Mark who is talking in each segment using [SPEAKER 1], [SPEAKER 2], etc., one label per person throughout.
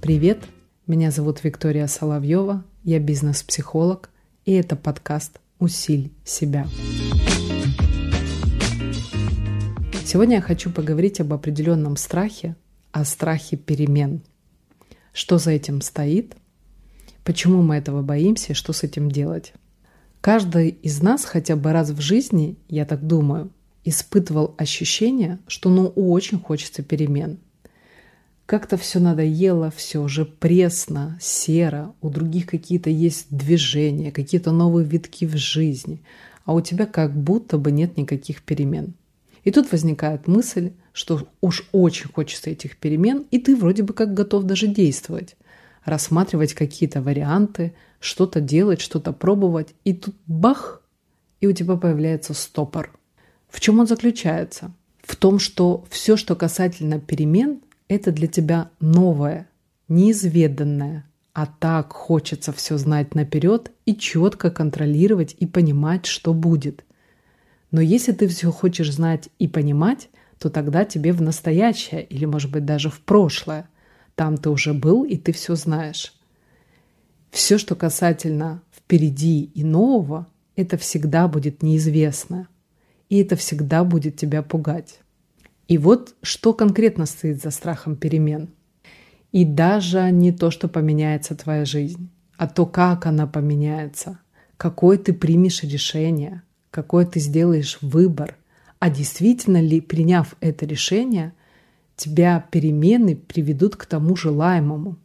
[SPEAKER 1] Привет, меня зовут Виктория Соловьева, я бизнес-психолог, и это подкаст «Усиль себя». Сегодня я хочу поговорить об определенном страхе, о страхе перемен. Что за этим стоит, почему мы этого боимся что с этим делать. Каждый из нас хотя бы раз в жизни, я так думаю, испытывал ощущение, что ну очень хочется перемен – как-то все надоело, все уже пресно, серо, у других какие-то есть движения, какие-то новые витки в жизни, а у тебя как будто бы нет никаких перемен. И тут возникает мысль, что уж очень хочется этих перемен, и ты вроде бы как готов даже действовать, рассматривать какие-то варианты, что-то делать, что-то пробовать, и тут бах, и у тебя появляется стопор. В чем он заключается? В том, что все, что касательно перемен – это для тебя новое, неизведанное, а так хочется все знать наперед и четко контролировать и понимать, что будет. Но если ты все хочешь знать и понимать, то тогда тебе в настоящее или, может быть, даже в прошлое. Там ты уже был и ты все знаешь. Все, что касательно впереди и нового, это всегда будет неизвестно. И это всегда будет тебя пугать. И вот что конкретно стоит за страхом перемен. И даже не то, что поменяется твоя жизнь, а то, как она поменяется, какое ты примешь решение, какой ты сделаешь выбор, а действительно ли, приняв это решение, тебя перемены приведут к тому желаемому.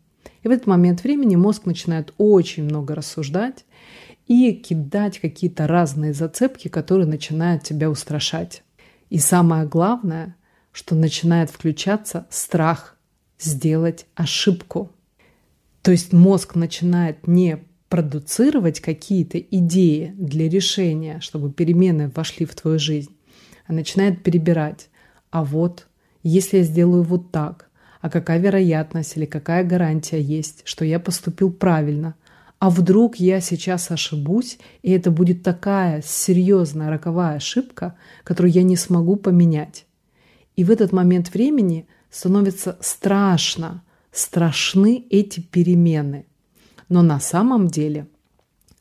[SPEAKER 1] И в этот момент времени мозг начинает очень много рассуждать и кидать какие-то разные зацепки, которые начинают тебя устрашать. И самое главное – что начинает включаться страх сделать ошибку. То есть мозг начинает не продуцировать какие-то идеи для решения, чтобы перемены вошли в твою жизнь, а начинает перебирать. А вот, если я сделаю вот так, а какая вероятность или какая гарантия есть, что я поступил правильно, а вдруг я сейчас ошибусь, и это будет такая серьезная роковая ошибка, которую я не смогу поменять. И в этот момент времени становится страшно, страшны эти перемены. Но на самом деле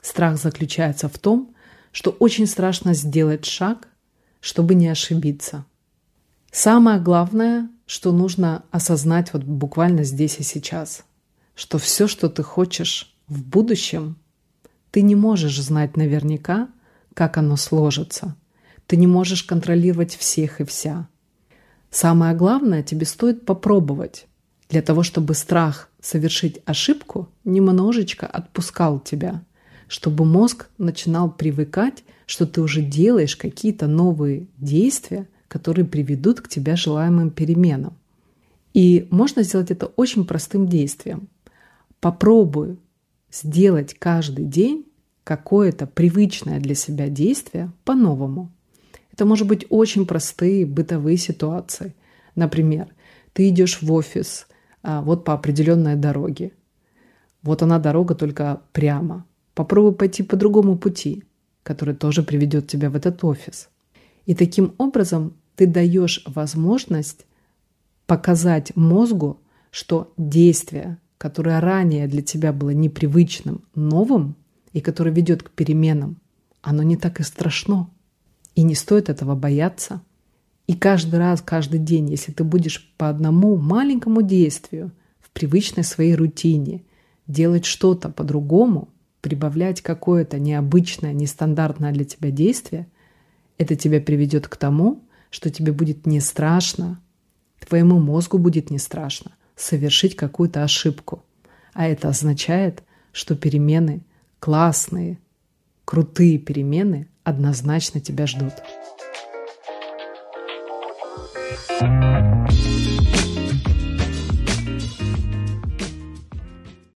[SPEAKER 1] страх заключается в том, что очень страшно сделать шаг, чтобы не ошибиться. Самое главное, что нужно осознать вот буквально здесь и сейчас, что все, что ты хочешь в будущем, ты не можешь знать наверняка, как оно сложится. Ты не можешь контролировать всех и вся. Самое главное, тебе стоит попробовать для того, чтобы страх совершить ошибку немножечко отпускал тебя, чтобы мозг начинал привыкать, что ты уже делаешь какие-то новые действия, которые приведут к тебе желаемым переменам. И можно сделать это очень простым действием. Попробуй сделать каждый день какое-то привычное для себя действие по-новому. Это может быть очень простые бытовые ситуации. Например, ты идешь в офис а, вот по определенной дороге. Вот она дорога только прямо. Попробуй пойти по другому пути, который тоже приведет тебя в этот офис. И таким образом ты даешь возможность показать мозгу, что действие, которое ранее для тебя было непривычным, новым и которое ведет к переменам, оно не так и страшно. И не стоит этого бояться. И каждый раз, каждый день, если ты будешь по одному маленькому действию в привычной своей рутине делать что-то по-другому, прибавлять какое-то необычное, нестандартное для тебя действие, это тебя приведет к тому, что тебе будет не страшно, твоему мозгу будет не страшно совершить какую-то ошибку. А это означает, что перемены классные, крутые перемены однозначно тебя ждут. thank you